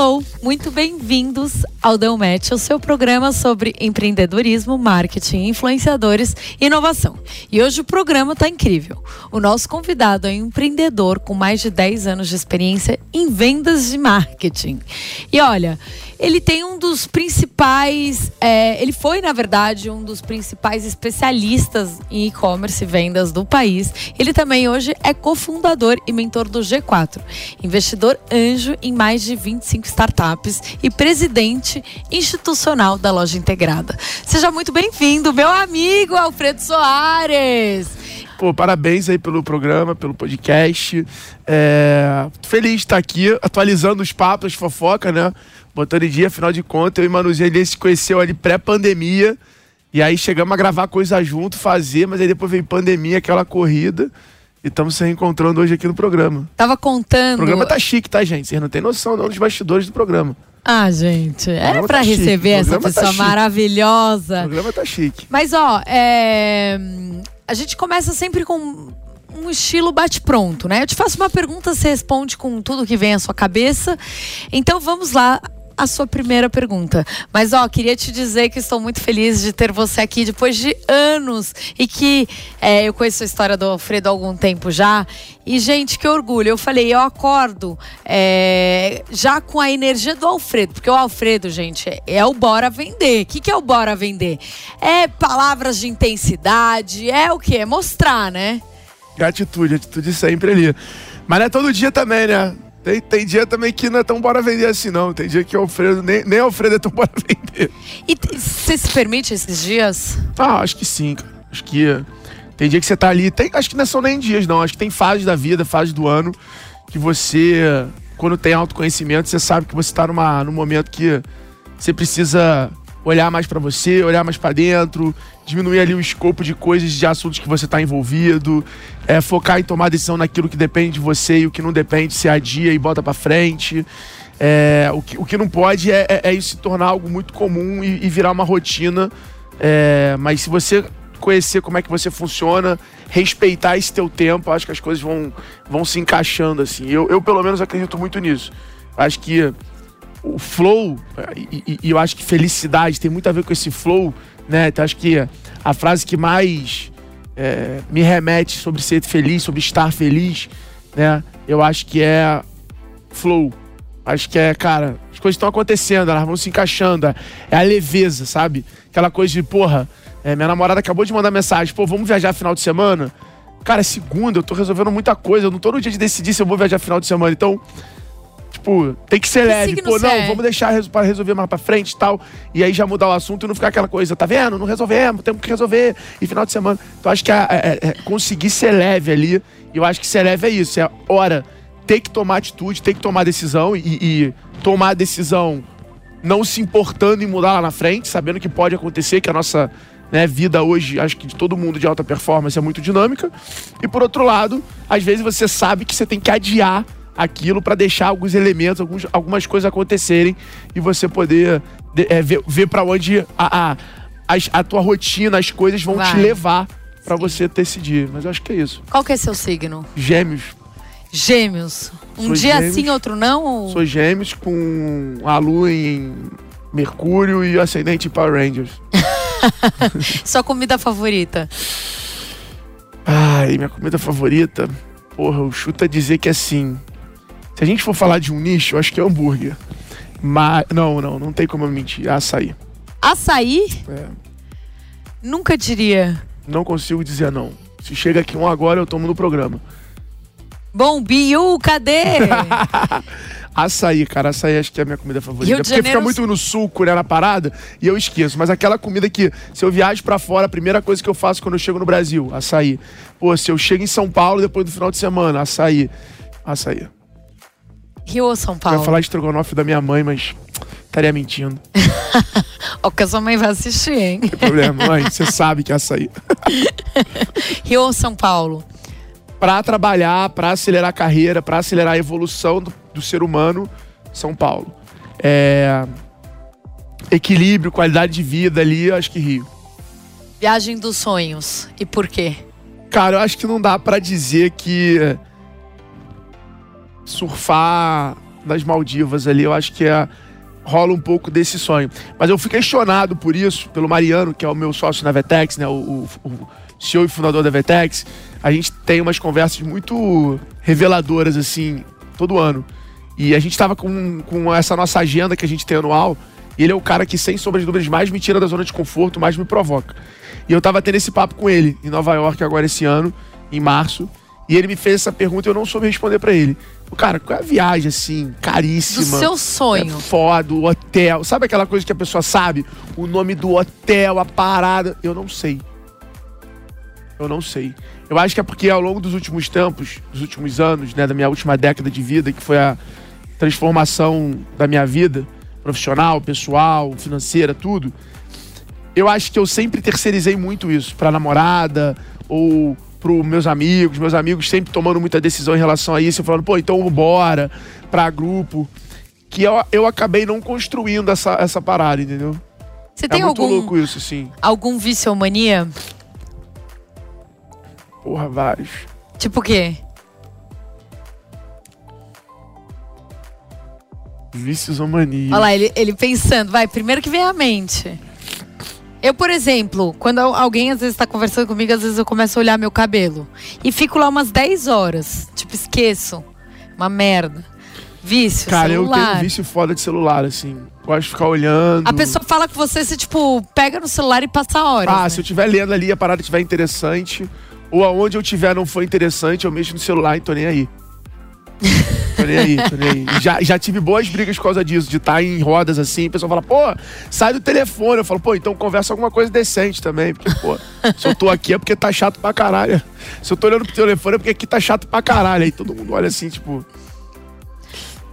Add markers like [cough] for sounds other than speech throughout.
Hello, muito bem-vindos ao Dão Match, o seu programa sobre empreendedorismo, marketing, influenciadores e inovação. E hoje o programa está incrível. O nosso convidado é um empreendedor com mais de 10 anos de experiência em vendas de marketing. E olha, ele tem um dos principais, é, ele foi, na verdade, um dos principais especialistas em e-commerce e vendas do país. Ele também hoje é cofundador e mentor do G4, investidor anjo em mais de 25 startups e presidente institucional da loja integrada. Seja muito bem-vindo, meu amigo Alfredo Soares. Pô, parabéns aí pelo programa, pelo podcast. É, feliz de estar aqui, atualizando os papos, fofoca, né? Botando em dia, afinal de contas, eu e Manuzinho ele se conheceu ali pré-pandemia. E aí chegamos a gravar coisa junto, fazer, mas aí depois veio pandemia, aquela corrida. E estamos se reencontrando hoje aqui no programa. Tava contando. O programa tá chique, tá, gente? Vocês não têm noção não dos bastidores do programa. Ah, gente, é para tá receber essa tá pessoa tá maravilhosa. O programa tá chique. Mas, ó, é... a gente começa sempre com um estilo bate-pronto, né? Eu te faço uma pergunta, você responde com tudo que vem à sua cabeça. Então vamos lá a sua primeira pergunta. Mas, ó, queria te dizer que estou muito feliz de ter você aqui depois de anos e que é, eu conheço a história do Alfredo há algum tempo já. E, gente, que orgulho. Eu falei, eu acordo é, já com a energia do Alfredo, porque o Alfredo, gente, é, o bora vender. O que, que é o bora vender? É palavras de intensidade, é o que? É mostrar, né? Atitude, atitude sempre ali. Mas não é todo dia também, né? Tem, tem dia também que não é tão bora vender assim, não. Tem dia que o Alfredo, nem, nem Alfredo é tão bora vender. E você se permite esses dias? Ah, acho que sim, cara. Acho que tem dia que você tá ali. Tem, acho que não são nem dias, não. Acho que tem fases da vida, fases do ano, que você, quando tem autoconhecimento, você sabe que você tá numa, num momento que você precisa olhar mais para você, olhar mais para dentro, diminuir ali o escopo de coisas, de assuntos que você está envolvido, é, focar em tomar decisão naquilo que depende de você e o que não depende se adia e bota para frente. É, o, que, o que não pode é, é, é, isso se tornar algo muito comum e, e virar uma rotina. É, mas se você conhecer como é que você funciona, respeitar esse teu tempo, acho que as coisas vão, vão se encaixando assim. Eu, eu pelo menos acredito muito nisso. Acho que o flow, e, e, eu acho que felicidade tem muito a ver com esse flow, né? Então acho que a frase que mais é, me remete sobre ser feliz, sobre estar feliz, né? Eu acho que é flow. Acho que é, cara, as coisas estão acontecendo, elas vão se encaixando. É a leveza, sabe? Aquela coisa de, porra, é, minha namorada acabou de mandar mensagem, pô, vamos viajar final de semana? Cara, é segunda, eu tô resolvendo muita coisa, eu não tô no dia de decidir se eu vou viajar final de semana. Então, Tipo, tem que ser que leve. Pô, não, é? vamos deixar para resolver mais pra frente e tal. E aí já mudar o assunto e não ficar aquela coisa, tá vendo? Não resolvemos, temos que resolver. E final de semana. Então acho que é, conseguir ser leve ali. E eu acho que ser leve é isso. É hora ter que tomar atitude, ter que tomar decisão e, e tomar a decisão não se importando em mudar lá na frente, sabendo que pode acontecer, que a nossa né, vida hoje, acho que de todo mundo de alta performance é muito dinâmica. E por outro lado, às vezes você sabe que você tem que adiar aquilo para deixar alguns elementos, alguns, algumas coisas acontecerem e você poder é, ver, ver para onde a, a, a, tua rotina, as coisas vão Vai. te levar para você decidir. Mas eu acho que é isso. Qual que é seu signo? Gêmeos. Gêmeos. Um Sou dia gêmeos, sim, outro não? Ou... Sou gêmeos com a lua em Mercúrio e ascendente em Power Rangers. [laughs] Sua comida favorita? Ai, minha comida favorita. Porra, o chuta dizer que é sim. Se a gente for falar de um nicho, eu acho que é hambúrguer. Mas. Não, não, não tem como eu mentir. É açaí. Açaí? É. Nunca diria. Não consigo dizer não. Se chega aqui um agora, eu tomo no programa. Bom, Biu, cadê? [laughs] açaí, cara, açaí acho que é a minha comida favorita. Porque Janeiro... fica muito no suco, né, na parada, e eu esqueço. Mas aquela comida que, se eu viajo para fora, a primeira coisa que eu faço quando eu chego no Brasil, açaí. Pô, se eu chego em São Paulo depois do final de semana, açaí. Açaí. Rio ou São Paulo? Eu ia falar estrogonofe da minha mãe, mas estaria mentindo. [laughs] o que a sua mãe vai assistir, hein? Não tem problema, mãe, você [laughs] sabe que é açaí. [laughs] Rio ou São Paulo? Para trabalhar, para acelerar a carreira, para acelerar a evolução do, do, ser humano, São Paulo. É... Equilíbrio, qualidade de vida ali, acho que Rio. Viagem dos sonhos. E por quê? Cara, eu acho que não dá para dizer que surfar nas Maldivas ali. Eu acho que é, rola um pouco desse sonho. Mas eu fui questionado por isso, pelo Mariano, que é o meu sócio na Vetex, né? O, o, o CEO e fundador da Vetex. A gente tem umas conversas muito reveladoras, assim, todo ano. E a gente tava com, com essa nossa agenda que a gente tem anual. E ele é o cara que, sem sombra de dúvidas, mais me tira da zona de conforto, mais me provoca. E eu tava tendo esse papo com ele em Nova York agora esse ano, em março. E ele me fez essa pergunta e eu não soube responder para ele. Cara, qual é a viagem, assim, caríssima? Do seu sonho. É foda, o hotel. Sabe aquela coisa que a pessoa sabe? O nome do hotel, a parada. Eu não sei. Eu não sei. Eu acho que é porque ao longo dos últimos tempos, dos últimos anos, né, da minha última década de vida, que foi a transformação da minha vida, profissional, pessoal, financeira, tudo, eu acho que eu sempre terceirizei muito isso pra namorada ou pros meus amigos, meus amigos sempre tomando muita decisão em relação a isso, falando, pô, então bora pra grupo. Que eu, eu acabei não construindo essa, essa parada, entendeu? Você é tem muito algum, louco isso, sim. Algum vício ou mania? Porra, vários. Tipo o quê? Vícios ou manias. Olha lá, ele, ele pensando. Vai, primeiro que vem à mente. Eu, por exemplo, quando alguém às vezes tá conversando comigo, às vezes eu começo a olhar meu cabelo. E fico lá umas 10 horas. Tipo, esqueço. Uma merda. Vício, Cara, celular. eu tenho vício foda de celular, assim. Gosto de ficar olhando. A pessoa fala com você, você, tipo, pega no celular e passa horas. Ah, né? se eu estiver lendo ali a parada estiver interessante, ou aonde eu estiver não for interessante, eu mexo no celular e tô nem aí. [laughs] Já, já tive boas brigas por causa disso, de estar tá em rodas assim, o pessoal fala, pô, sai do telefone. Eu falo, pô, então conversa alguma coisa decente também. Porque, pô, se eu tô aqui é porque tá chato pra caralho. Se eu tô olhando pro telefone é porque aqui tá chato pra caralho. Aí todo mundo olha assim, tipo.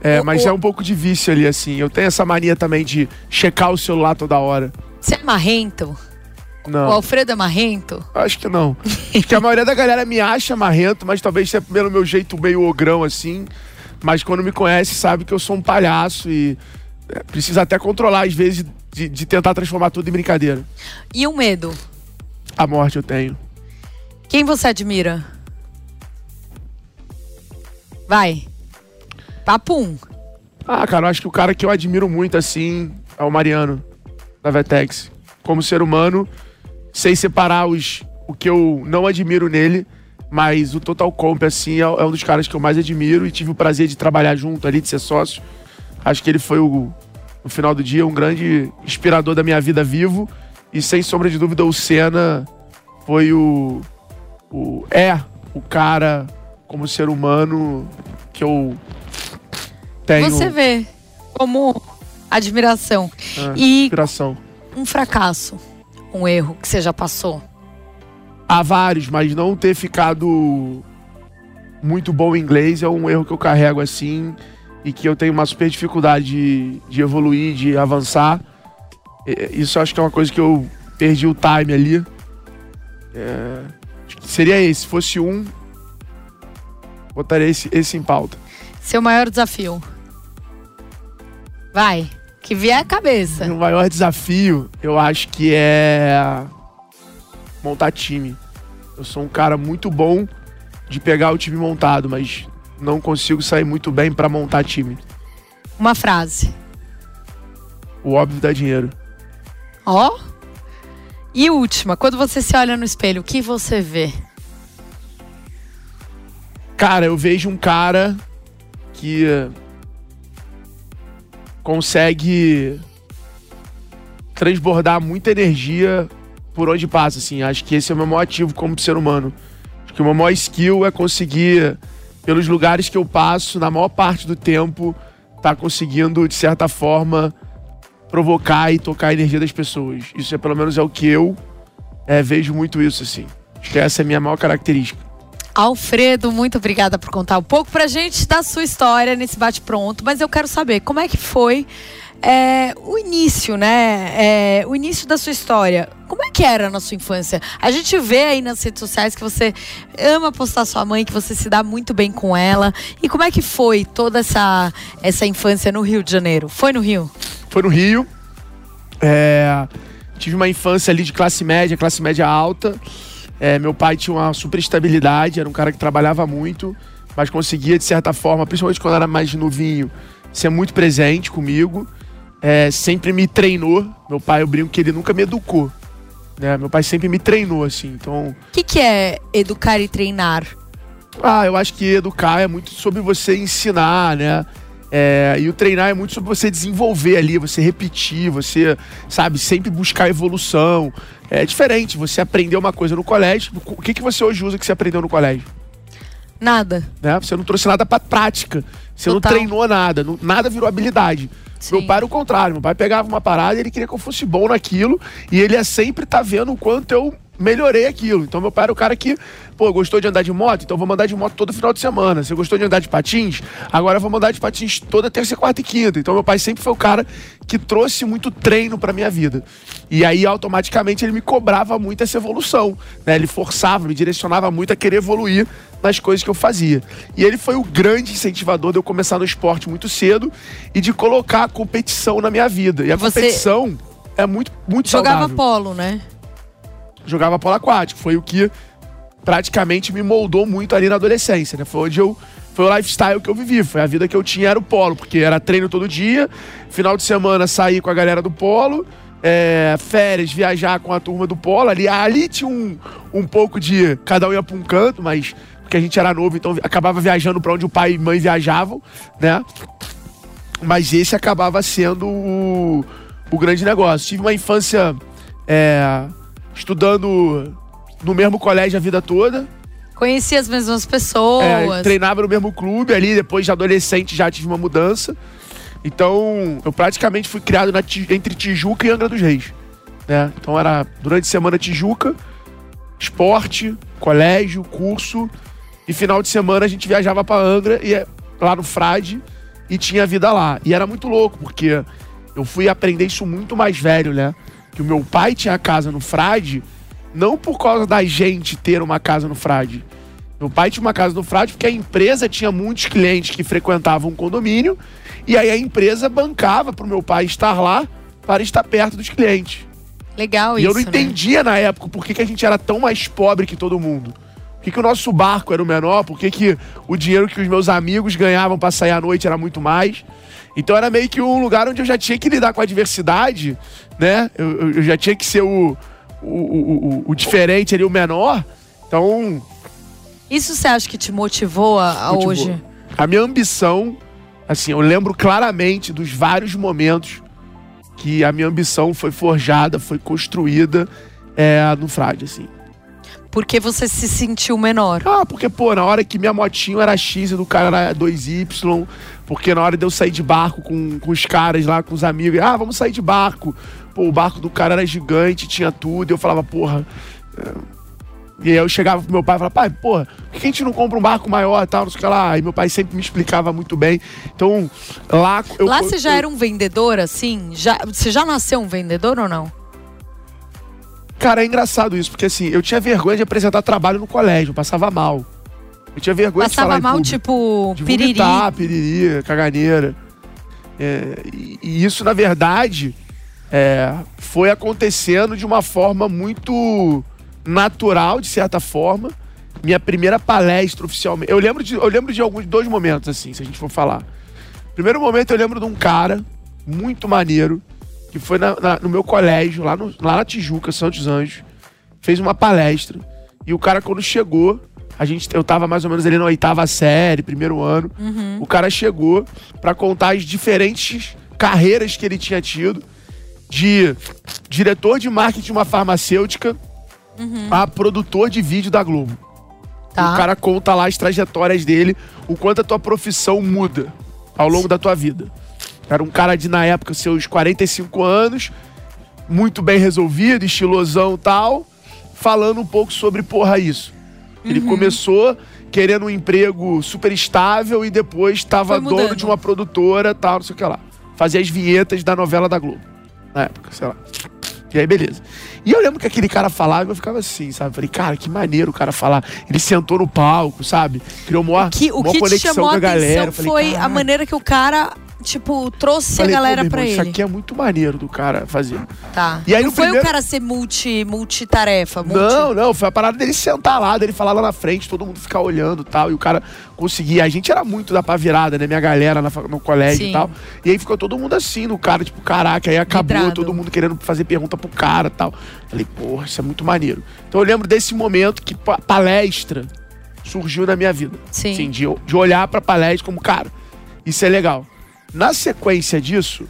É, mas é um pouco de vício ali, assim. Eu tenho essa mania também de checar o celular toda hora. Você é marrento? Não. O Alfredo é marrento? Acho que não. Acho que a maioria da galera me acha marrento, mas talvez seja pelo meu jeito meio ogrão, assim. Mas quando me conhece, sabe que eu sou um palhaço e é, precisa até controlar, às vezes, de, de tentar transformar tudo em brincadeira. E o medo? A morte eu tenho. Quem você admira? Vai. Papum. Ah, cara, eu acho que o cara que eu admiro muito, assim, é o Mariano, da Vetex. Como ser humano, sei separar os, o que eu não admiro nele, mas o Total Comp, assim, é, é, um dos caras que eu mais admiro e tive o prazer de trabalhar junto ali, de ser sócio. Acho que ele foi, o, no final do dia, um grande inspirador da minha vida vivo. E sem sombra de dúvida, o Senna foi o. o é o cara, como ser humano, que eu tenho. Você vê como admiração. É, e inspiração. um fracasso, um erro que você já passou. Há vários, mas não ter ficado muito bom em inglês é um erro que eu carrego assim e que eu tenho uma super dificuldade de, de evoluir, de avançar. Isso eu acho que é uma coisa que eu perdi o time ali. É, seria esse. Se fosse um, botaria esse, esse em pauta. Seu maior desafio? Vai, que vier a cabeça. O maior desafio, eu acho que é montar time. Eu sou um cara muito bom de pegar o time montado, mas não consigo sair muito bem para montar time. Uma frase. O óbvio dá dinheiro. Ó. Oh. E última, quando você se olha no espelho, o que você vê? Cara, eu vejo um cara que consegue transbordar muita energia por onde passa, assim. Acho que esse é o meu maior ativo como ser humano. Acho que o meu maior skill é conseguir, pelos lugares que eu passo, na maior parte do tempo, tá conseguindo, de certa forma, provocar e tocar a energia das pessoas. Isso é pelo menos é o que eu é, vejo muito isso, assim. Acho que essa é a minha maior característica. Alfredo, muito obrigada por contar um pouco pra gente da sua história nesse bate-pronto. Mas eu quero saber como é que foi é, o início, né? É, o início da sua história. Como é que era na sua infância? A gente vê aí nas redes sociais que você ama postar sua mãe, que você se dá muito bem com ela. E como é que foi toda essa, essa infância no Rio de Janeiro? Foi no Rio? Foi no Rio. É, tive uma infância ali de classe média, classe média alta. É, meu pai tinha uma super estabilidade, era um cara que trabalhava muito, mas conseguia, de certa forma, principalmente quando era mais novinho, ser muito presente comigo. É, sempre me treinou. Meu pai, eu brinco que ele nunca me educou. Né? Meu pai sempre me treinou, assim. Então. O que, que é educar e treinar? Ah, eu acho que educar é muito sobre você ensinar, né? É, e o treinar é muito sobre você desenvolver ali, você repetir, você, sabe, sempre buscar evolução. É diferente, você aprender uma coisa no colégio. O que, que você hoje usa que você aprendeu no colégio? Nada. Né? Você não trouxe nada pra prática. Você Total. não treinou nada. Não, nada virou habilidade. Sim. Meu pai era o contrário. Meu pai pegava uma parada ele queria que eu fosse bom naquilo. E ele ia sempre tá vendo o quanto eu melhorei aquilo. Então meu pai era o cara que, pô, gostou de andar de moto, então vou mandar de moto todo final de semana. Você gostou de andar de patins? Agora eu vou mandar de patins toda terça, quarta e quinta. Então meu pai sempre foi o cara que trouxe muito treino para minha vida. E aí automaticamente ele me cobrava muito essa evolução, né? Ele forçava, me direcionava muito a querer evoluir nas coisas que eu fazia. E ele foi o grande incentivador de eu começar no esporte muito cedo e de colocar a competição na minha vida. E a Você competição é muito muito jogava saudável. polo, né? Jogava polo aquático. Foi o que praticamente me moldou muito ali na adolescência, né? Foi onde eu foi o lifestyle que eu vivi, foi a vida que eu tinha era o polo, porque era treino todo dia, final de semana sair com a galera do polo, é, férias, viajar com a turma do polo. Ali, ali tinha um, um pouco de. Cada um ia pra um canto, mas porque a gente era novo, então acabava viajando para onde o pai e mãe viajavam, né? Mas esse acabava sendo o, o grande negócio. Tive uma infância é, estudando no mesmo colégio a vida toda. Conhecia as mesmas pessoas. É, treinava no mesmo clube ali, depois de adolescente já tive uma mudança. Então, eu praticamente fui criado na, entre Tijuca e Angra dos Reis. Né? Então era durante a semana Tijuca, esporte, colégio, curso. E final de semana a gente viajava para Angra e lá no Frade e tinha vida lá. E era muito louco, porque eu fui aprender isso muito mais velho, né? Que o meu pai tinha casa no Frade, não por causa da gente ter uma casa no Frade. Meu pai tinha uma casa no Frade porque a empresa tinha muitos clientes que frequentavam o condomínio e aí a empresa bancava para o meu pai estar lá para estar perto dos clientes. Legal e isso. E eu não né? entendia na época por que, que a gente era tão mais pobre que todo mundo. Por que, que o nosso barco era o menor? Por que, que o dinheiro que os meus amigos ganhavam para sair à noite era muito mais? Então era meio que um lugar onde eu já tinha que lidar com a diversidade, né? Eu, eu já tinha que ser o, o, o, o, diferente ali, o menor. Então. Isso você acha que te motivou a, a motivou. hoje? A minha ambição, assim, eu lembro claramente dos vários momentos que a minha ambição foi forjada, foi construída é, no Frade, assim. Porque você se sentiu menor? Ah, porque, pô, na hora que minha motinho era X e do cara era 2Y, porque na hora de eu sair de barco com, com os caras lá, com os amigos, ah, vamos sair de barco. Pô, o barco do cara era gigante, tinha tudo. E eu falava, porra. É... E aí eu chegava pro meu pai e falava, pai, porra, por que a gente não compra um barco maior e tal, não sei o que lá? Aí meu pai sempre me explicava muito bem. Então, lá. Eu, lá você já eu, era um vendedor, assim? Já, você já nasceu um vendedor ou não? Cara, é engraçado isso, porque assim, eu tinha vergonha de apresentar trabalho no colégio, eu passava mal. Eu tinha vergonha Passava de falar mal, tipo, de piriri. Vomitar, piriri, caganeira. É, e, e, isso, na verdade, é, foi acontecendo de uma forma muito natural, de certa forma. Minha primeira palestra oficialmente. Eu lembro de, eu lembro de alguns dois momentos, assim, se a gente for falar. Primeiro momento, eu lembro de um cara muito maneiro, que foi na, na, no meu colégio, lá, no, lá na Tijuca, Santos Anjos. Fez uma palestra. E o cara, quando chegou, a gente, eu tava mais ou menos ali na oitava série, primeiro ano. Uhum. O cara chegou para contar as diferentes carreiras que ele tinha tido. De diretor de marketing de uma farmacêutica uhum. a produtor de vídeo da Globo. Tá. O cara conta lá as trajetórias dele, o quanto a tua profissão muda ao longo da tua vida. Era um cara de, na época, seus 45 anos, muito bem resolvido, estilosão e tal, falando um pouco sobre, porra, isso. Ele uhum. começou querendo um emprego super estável e depois estava dono de uma produtora, tal, não sei o que lá. Fazia as vinhetas da novela da Globo. Na época, sei lá. E aí, beleza. E eu lembro que aquele cara falava e eu ficava assim, sabe? Falei, cara, que maneiro o cara falar. Ele sentou no palco, sabe? Criou uma, o que, o uma que conexão com a galera. Falei, foi a maneira que o cara tipo, trouxe Falei, a galera irmão, ele. Isso aqui é muito maneiro do cara fazer. Tá. E aí, não foi primeiro- o cara ser multi, multitarefa, multi... Não, não, foi a parada dele sentar lá, dele falar lá na frente, todo mundo ficar olhando e tal, e o cara conseguia. A gente era muito da pá virada, né? Minha galera na no colégio Sim. e tal. E aí ficou todo mundo assim, no cara, tipo, caraca, aí acabou Vidrado. todo mundo querendo fazer pergunta pro cara e tal. Falei, porra, isso é muito maneiro. Então eu lembro desse momento que pa- palestra surgiu na minha vida. Sim. Assim, de, de olhar pra palestra como, cara, isso é legal. Na sequência disso,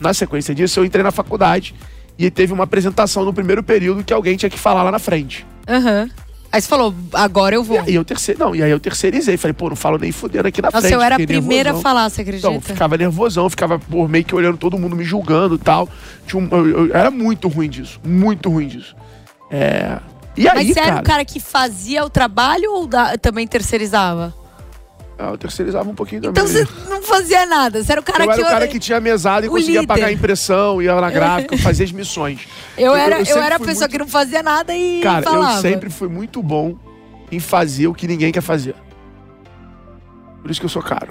na sequência disso, eu entrei na faculdade e teve uma apresentação no primeiro período que alguém tinha que falar lá na frente. Aham. Aí você falou, agora eu E vou. aí eu terceiro, não, e aí eu terceirizei, falei, pô, não falo nem fudendo aqui na Nossa, frente. eu era a primeira a nervosão. falar, você acredita? Então, ficava nervosão, ficava por meio que olhando todo mundo me julgando e tal. Tinha um- eu- eu- era muito ruim disso, muito ruim disso. É. E aí, Mas você cara, era o cara que fazia o trabalho ou da- também terceirizava? Ah, eu terceirizava um pouquinho Então também. você não fazia nada. Você era o cara eu que. era o cara que tinha mesada e o conseguia líder. pagar a impressão, ia na gráfica, eu fazia as missões. [laughs] Eu era, eu, sempre era a pessoa muito- que não fazia nada e Cara, falava. eu sempre fui muito bom em fazer o que ninguém quer fazer. Por isso que eu sou caro.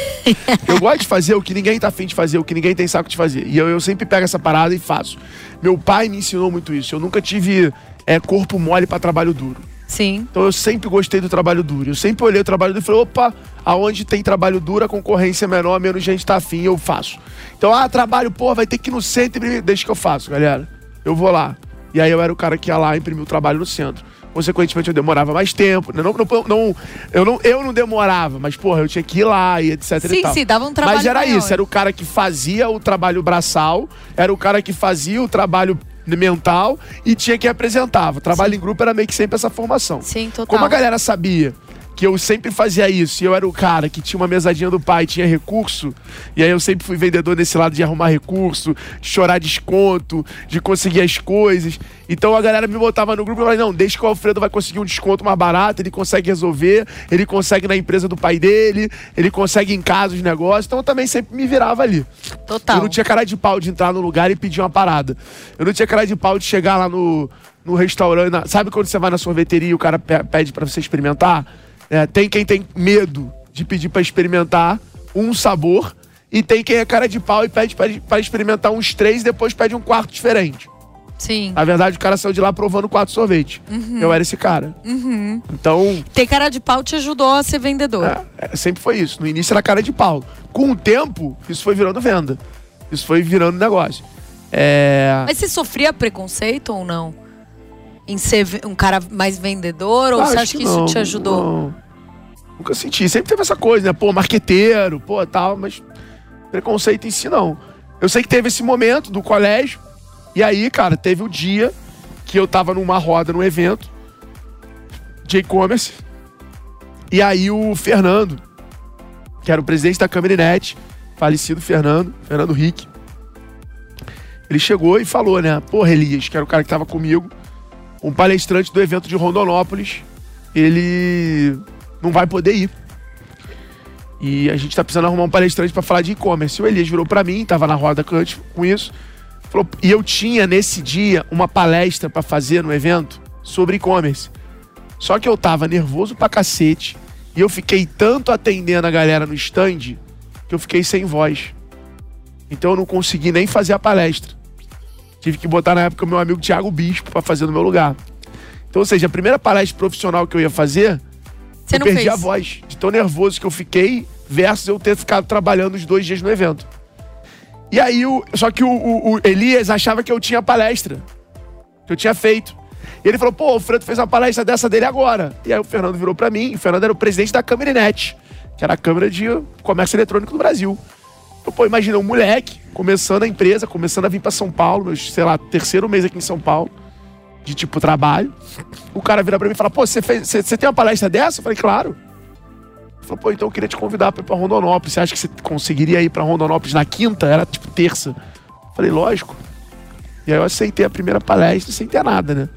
[laughs] eu gosto de fazer o que ninguém tá afim de fazer, o que ninguém tem saco de fazer. E eu, eu sempre pego essa parada e faço. Meu pai me ensinou muito isso. Eu nunca tive é, corpo mole pra trabalho duro. Sim. Então eu sempre gostei do trabalho duro. Eu sempre olhei o trabalho duro e falei, opa, aonde tem trabalho duro, a concorrência é menor, menos gente tá afim, eu faço. Então, ah, trabalho, pô, vai ter que ir no centro imprimir. Deixa que eu faço, galera. Eu vou lá. E aí eu era o cara que ia lá imprimir o trabalho no centro. Consequentemente, eu demorava mais tempo. né? Não, não, não, eu, não, eu não demorava, mas, porra, eu tinha que ir lá e etc e Sim, tal. sim, dava um trabalho. Mas era maior. isso, era o cara que fazia o trabalho braçal, era o cara que fazia o trabalho mental e tinha que apresentava. Trabalho em grupo era meio que sempre essa formação. Sim, total. Como a galera sabia que eu sempre fazia isso, e eu era o cara que tinha uma mesadinha do pai, tinha recurso, e aí eu sempre fui vendedor nesse lado de arrumar recurso, de chorar desconto, de conseguir as coisas. Então a galera me botava no grupo e falei, não, deixa que o Alfredo vai conseguir um desconto mais barato, ele consegue resolver, ele consegue na empresa do pai dele, ele consegue em casa os negócios, então eu também sempre me virava ali. Total. Eu não tinha cara de pau de entrar no lugar e pedir uma parada. Eu não tinha cara de pau de chegar lá no, no restaurante. na- sabe quando você vai na sorveteria e o cara pe- pede pra você experimentar? É, tem quem tem medo de pedir pra experimentar um sabor e tem quem é cara de pau e pede pra- pra experimentar uns três e depois pede um quarto diferente. Sim. Na verdade, o cara saiu de lá provando quatro sorvetes. Eu era esse cara. Então, Ter cara de pau te ajudou a ser vendedor. é, é, sempre foi isso. No início era cara de pau. Com o tempo, isso foi virando venda. Isso foi virando negócio. É. Mas você sofria preconceito ou não? Em ser um cara mais vendedor? Ou Ah, você acho acha que, isso não, te ajudou? não. Nunca senti. Sempre teve essa coisa, né? Pô, marqueteiro, pô, tal, mas preconceito em si não. Eu sei que teve esse momento do colégio, e aí, cara, teve o dia que eu tava numa roda, num evento de e-commerce, e aí o Fernando, que era o presidente da Câmara Net, falecido Fernando, Fernando Rick, ele chegou e falou, né? Porra, Elias, que era o cara que tava comigo, um palestrante do evento de Rondonópolis, ele não vai poder ir. E a gente tá precisando arrumar um palestrante para falar de e-commerce. O Elias virou para mim, tava na roda antes com isso. Falou, e eu tinha nesse dia uma palestra para fazer no evento sobre e-commerce. Só que eu tava nervoso pra cacete e eu fiquei tanto atendendo a galera no stand que eu fiquei sem voz. Então eu não consegui nem fazer a palestra. Tive que botar na época o meu amigo Thiago Bispo para fazer no meu lugar. Então, ou seja, a primeira palestra profissional que eu ia fazer, Você eu perdi fez? a voz. De tão nervoso que eu fiquei, versus eu ter ficado trabalhando os dois dias no evento. E aí, o, só que o, o- o Elias achava que eu tinha palestra. Que eu tinha feito. E ele falou, pô, o Alfredo fez uma palestra dessa dele agora. E aí o Fernando virou pra mim, o Fernando era o presidente da Câmara Net, que era a Câmara de Comércio Eletrônico do Brasil. Eu, pô, imagina, um moleque começando a empresa, começando a vir pra São Paulo, meu, sei lá, terceiro mês aqui em São Paulo, de tipo trabalho. O cara vira pra mim e fala, pô, você tem uma palestra dessa? Eu falei, claro. Ele falou, pô, então eu queria te convidar pra ir pra Rondonópolis. Você acha que você conseguiria ir pra Rondonópolis na quinta? Era tipo terça. Eu falei, lógico. E aí eu aceitei a primeira palestra sem ter nada, né?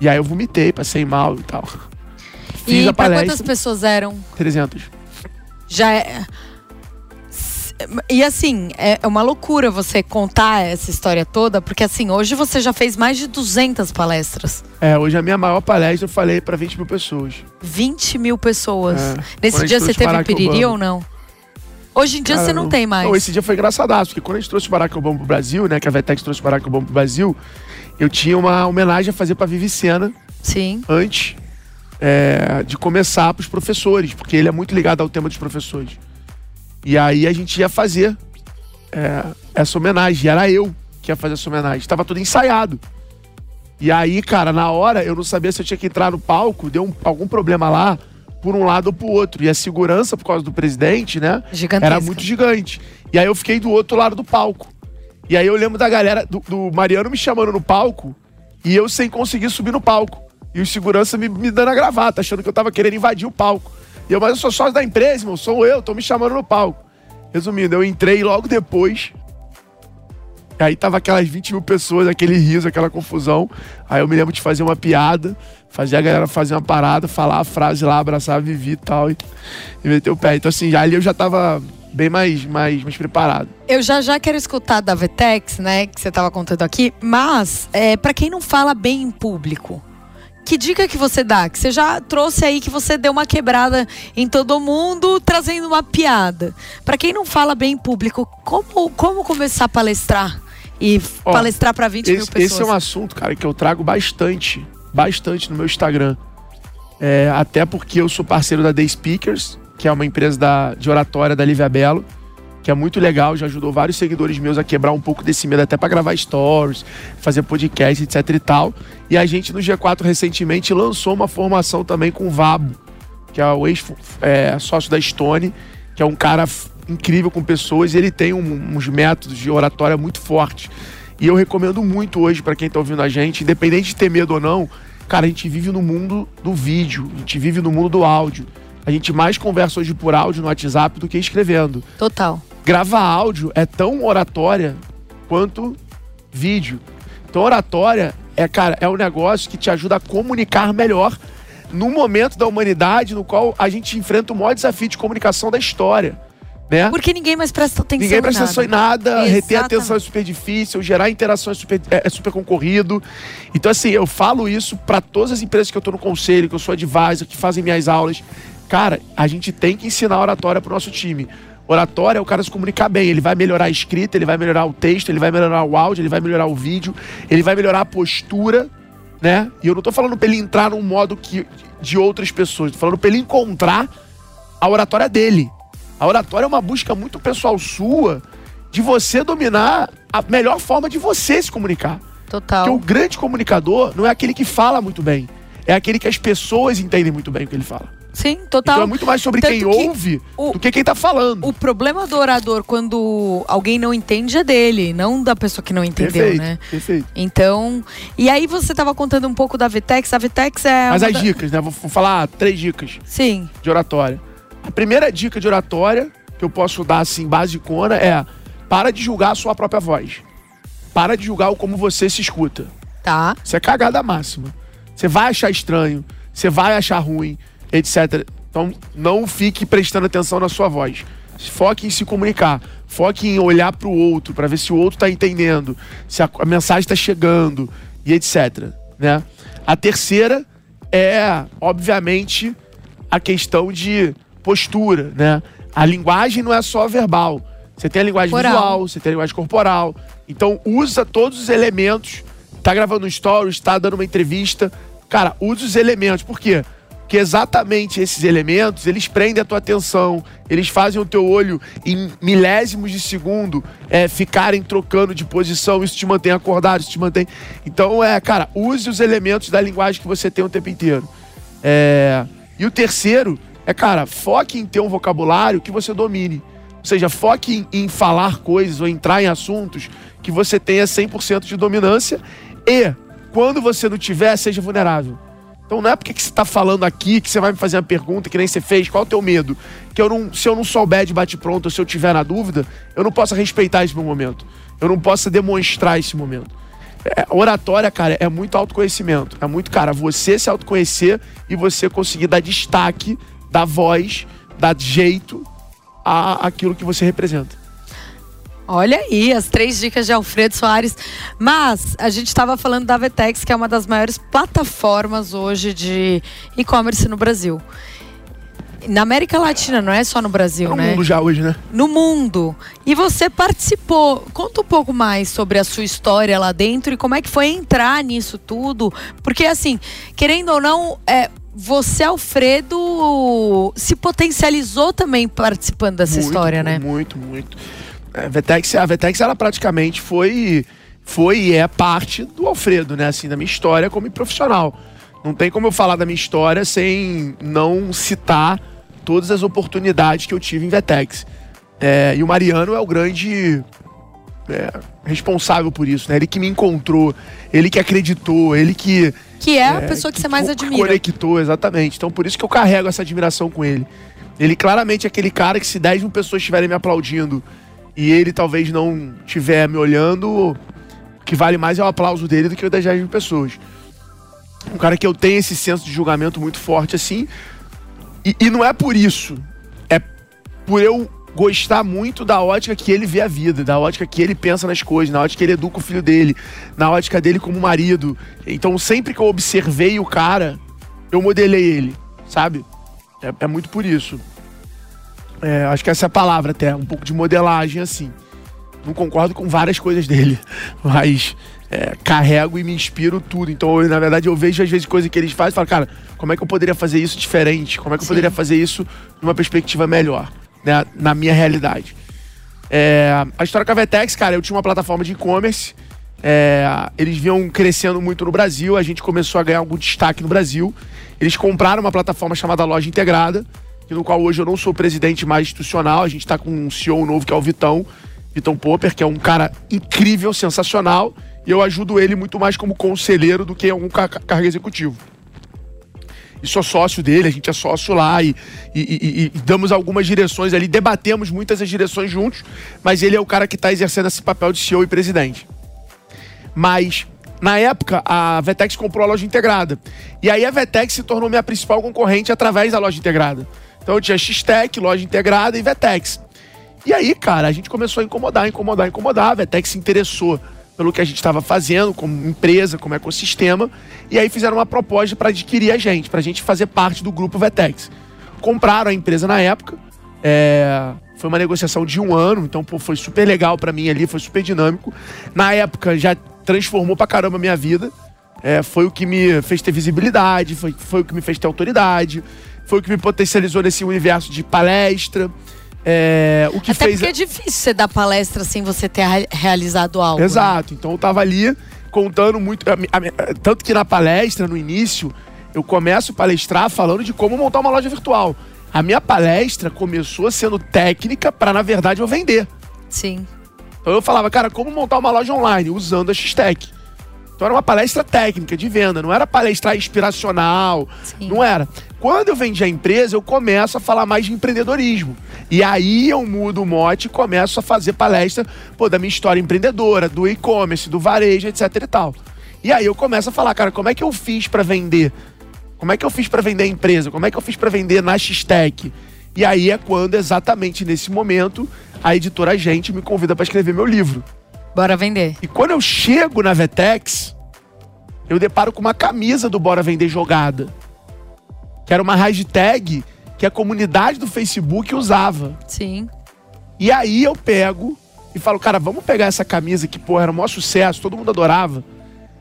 E aí eu vomitei, passei mal e tal. Fiz E a pra palestra, quantas pessoas eram? 300. Já é. E assim, é uma loucura você contar essa história toda, porque assim, hoje você já fez mais de 200 palestras. É, hoje a minha maior palestra eu falei pra 20 mil pessoas. 20 mil pessoas. É. Nesse dia você teve piriri ou não? Hoje em dia Cara, você não, tem mais. Não, esse dia foi engraçadaço, porque quando a gente trouxe o Barack Obama pro Brasil, né? Que a Vetex trouxe o Barack Obama pro Brasil, eu tinha uma homenagem a fazer pra Vivi Sena Sim. antes é, de começar pros professores, porque ele é muito ligado ao tema dos professores. E aí a gente ia fazer é, essa homenagem. E era eu que ia fazer essa homenagem. Tava tudo ensaiado. E aí, cara, na hora eu não sabia se eu tinha que entrar no palco, deu um- algum problema lá, por um lado ou pro outro. E a segurança, por causa do presidente, né? Gigantesca. Era muito gigante. E aí eu fiquei do outro lado do palco. E aí eu lembro da galera, do, do Mariano me chamando no palco e eu sem conseguir subir no palco. E o segurança me, me dando a gravata, achando que eu tava querendo invadir o palco. E eu, mas eu sou sócio da empresa, irmão, sou eu, tô me chamando no palco. Resumindo, eu entrei logo depois. Aí tava aquelas 20 mil pessoas, aquele riso, aquela confusão. Aí eu me lembro de fazer uma piada, fazer a galera fazer uma parada, falar a frase lá, abraçar Vivi e tal, e, meter o pé. Então, assim, ali eu já tava bem mais, mais, mais preparado. Eu já já quero escutar da Vetex, né, que você estava contando aqui, mas é, para quem não fala bem em público, que dica que você dá? Que você já trouxe aí que você deu uma quebrada em todo mundo, trazendo uma piada. Para quem não fala bem em público, como, como começar a palestrar e Ó, palestrar para 20 mil Esse, pessoas? esse é um assunto, cara, que eu trago bastante, bastante no meu Instagram. É, até porque eu sou parceiro da Day Speakers, que é uma empresa da, de oratória da Lívia Belo, que é muito legal, já ajudou vários seguidores meus a quebrar um pouco desse medo, até para gravar stories, fazer podcast, etc e tal. E a gente no G4 recentemente lançou uma formação também com o Vabo, que é o ex-sócio da Stone, que é um cara incrível com pessoas e ele tem um- uns métodos de oratória muito fortes. E eu recomendo muito hoje para quem tá ouvindo a gente, independente de ter medo ou não, cara, a gente vive no mundo do vídeo, a gente vive no mundo do áudio. A gente mais conversa hoje por áudio no WhatsApp do que escrevendo. Total. Gravar áudio é tão oratória quanto vídeo. Então, oratória é, cara, é um negócio que te ajuda a comunicar melhor no momento da humanidade no qual a gente enfrenta o maior desafio de comunicação da história, né? Porque ninguém mais presta atenção Ninguém presta nada. atenção em nada, reter Exatamente. atenção é super difícil, gerar interação é super, é, é super concorrido. Então, assim, eu falo isso para todas as empresas que eu tô no conselho, que eu sou advisor, que fazem minhas aulas. Cara, a gente tem que ensinar oratória pro nosso time. Oratória é o cara se comunicar bem. Ele vai melhorar a escrita, ele vai melhorar o texto, ele vai melhorar o áudio, ele vai melhorar o vídeo, ele vai melhorar a postura, né? E eu não tô falando pra ele entrar num modo que, de outras pessoas, tô falando pra ele encontrar a oratória dele. A oratória é uma busca muito pessoal sua de você dominar a melhor forma de você se comunicar. Total. Porque o grande comunicador não é aquele que fala muito bem, é aquele que as pessoas entendem muito bem o que ele fala. Sim, total. Então é muito mais sobre Tanto quem que ouve o- do que quem tá falando. O problema do orador quando alguém não entende é dele, não da pessoa que não entendeu, perfeito, né? perfeito. Então, e aí você tava contando um pouco da Vitex. A Vitex é. Mas as da- dicas, né? Vou, vou falar três dicas Sim, de oratória. A primeira dica de oratória que eu posso dar assim, basicona, é para de julgar a sua própria voz. Para de julgar o como você se escuta. tá. Isso é cagada máxima. Você vai achar estranho, você vai achar ruim, etc. Então, não fique prestando atenção na sua voz. Foque em se comunicar. Foque em olhar para o outro, para ver se o outro está entendendo, se a, a mensagem está chegando e etc. Né? A terceira é, obviamente, a questão de postura, né? A linguagem não é só verbal. Você tem a linguagem Corporal. visual, você tem a linguagem corporal. Então, usa todos os elementos. Tá gravando um stories, tá dando uma entrevista. Cara, usa os elementos. Por quê? Porque exatamente esses elementos, eles prendem a tua atenção, eles fazem o teu olho em milésimos de segundo é, ficarem trocando de posição, isso te mantém acordado, isso te mantém. Então, é, cara, use os elementos da linguagem que você tem o tempo inteiro. É, E o terceiro é, cara, foque em ter um vocabulário que você domine. Ou seja, foque em, em falar coisas ou entrar em assuntos que você tenha 100% de dominância e, quando você não tiver, seja vulnerável. Então não é porque que você está falando aqui que você vai me fazer uma pergunta que nem você fez, qual é o teu medo? Que eu não, se eu não souber de bate-pronto, se eu tiver na dúvida, eu não posso respeitar esse meu momento. Eu não posso demonstrar esse momento. É, oratória, cara, é muito autoconhecimento. É muito, cara, você se autoconhecer e você conseguir dar destaque, dar voz, dar jeito a aquilo que você representa. Olha aí, as três dicas de Alfredo Soares. Mas a gente estava falando da Vetex, que é uma das maiores plataformas hoje de e-commerce no Brasil. na América Latina, não é só no Brasil, no né? No mundo já hoje, né? No mundo. E você participou. Conta um pouco mais sobre a sua história lá dentro e como é que foi entrar nisso tudo. Porque, assim, querendo ou não, é, você, Alfredo, se potencializou também participando dessa muito, história, né? Muito, muito. A Vetex, a Vetex, ela praticamente foi, foi e é parte do Alfredo, né? Assim, da minha história como profissional. Não tem como eu falar da minha história sem não citar todas as oportunidades que eu tive em Vetex. É, e o Mariano é o grande é, responsável por isso, né? Ele que me encontrou, ele que acreditou, ele que. Que é, é a pessoa que, que, você mais admira. Conectou, exatamente. Então por isso que eu carrego essa admiração com ele. Ele claramente é aquele cara que se 10 mil pessoas estiverem me aplaudindo e ele talvez não estiver me olhando, o que vale mais é o aplauso dele do que o das 10 mil pessoas. Um cara que eu tenho esse senso de julgamento muito forte assim. E, e não é por isso. É por eu gostar muito da ótica que ele vê a vida, da ótica que ele pensa nas coisas, na ótica que ele educa o filho dele, na ótica dele como marido. Então, sempre que eu observei o cara, eu modelei ele, sabe? É, é muito por isso. É, acho que essa é a palavra até, um pouco de modelagem assim. Não concordo com várias coisas dele, [laughs] mas é, carrego e me inspiro tudo. Então, eu, na verdade, eu vejo às vezes coisas que eles fazem e falo, cara, como é que eu poderia fazer isso diferente? Como é que eu Sim. poderia fazer isso numa perspectiva melhor? né, na minha realidade. É, a história com a Vetex, cara, eu tinha uma plataforma de e-commerce. É, eles vinham crescendo muito no Brasil, a gente começou a ganhar algum destaque no Brasil. Eles compraram uma plataforma chamada Loja Integrada, no qual hoje eu não sou presidente mais institucional. A gente está com um CEO novo que é o Vitão, Vitão Popper, que é um cara incrível, sensacional. E eu ajudo ele muito mais como conselheiro do que algum cargo executivo e sou sócio dele, a gente é sócio lá e, e, e, e, damos algumas direções ali, debatemos muitas as direções juntos, mas ele é o cara que está exercendo esse papel de CEO e presidente. Mas, na época, a Vetex comprou a loja integrada. E aí a Vetex se tornou minha principal concorrente através da loja integrada. Então tinha X-Tech, loja integrada e Vetex. E aí, cara, a gente começou a incomodar, incomodar, incomodar. A Vetex se interessou pelo que a gente estava fazendo como empresa, como ecossistema, e aí fizeram uma proposta para adquirir a gente, para a gente fazer parte do grupo Vetex. Compraram a empresa na época, é... foi uma negociação de um ano, então pô, foi super legal para mim ali, foi super dinâmico. Na época já transformou para caramba a minha vida, é, foi o que me fez ter visibilidade, foi, foi o que me fez ter autoridade, foi o que me potencializou nesse universo de palestra. É, o que Até fez... porque é difícil você dar palestra sem você ter realizado algo. Né? Exato. Né? Então eu tava ali contando muito. Tanto que na palestra, no início, eu começo a palestrar falando de como montar uma loja virtual. A minha palestra começou sendo técnica para, na verdade, eu vender. Sim. Então eu falava, cara, como montar uma loja online usando a X-Tech. Então era uma palestra técnica de venda, não era palestra inspiracional, Sim. não era. Quando eu vendi a empresa, eu começo a falar mais de empreendedorismo. E aí eu mudo o mote e começo a fazer palestra pô, da minha história empreendedora, do e-commerce, do varejo, etc e tal. E aí eu começo a falar, cara, como é que eu fiz para vender? Como é que eu fiz para vender a empresa? Como é que eu fiz para vender na X-Tech? E aí é quando, exatamente nesse momento, a editora Gente me convida para escrever meu livro. Bora vender. E quando eu chego na Vetex, eu deparo com uma camisa do Bora Vender jogada. Que era uma hashtag que a comunidade do Facebook usava. Sim. E aí eu pego e falo, cara, vamos pegar essa camisa que, pô, era um maior sucesso, todo mundo adorava.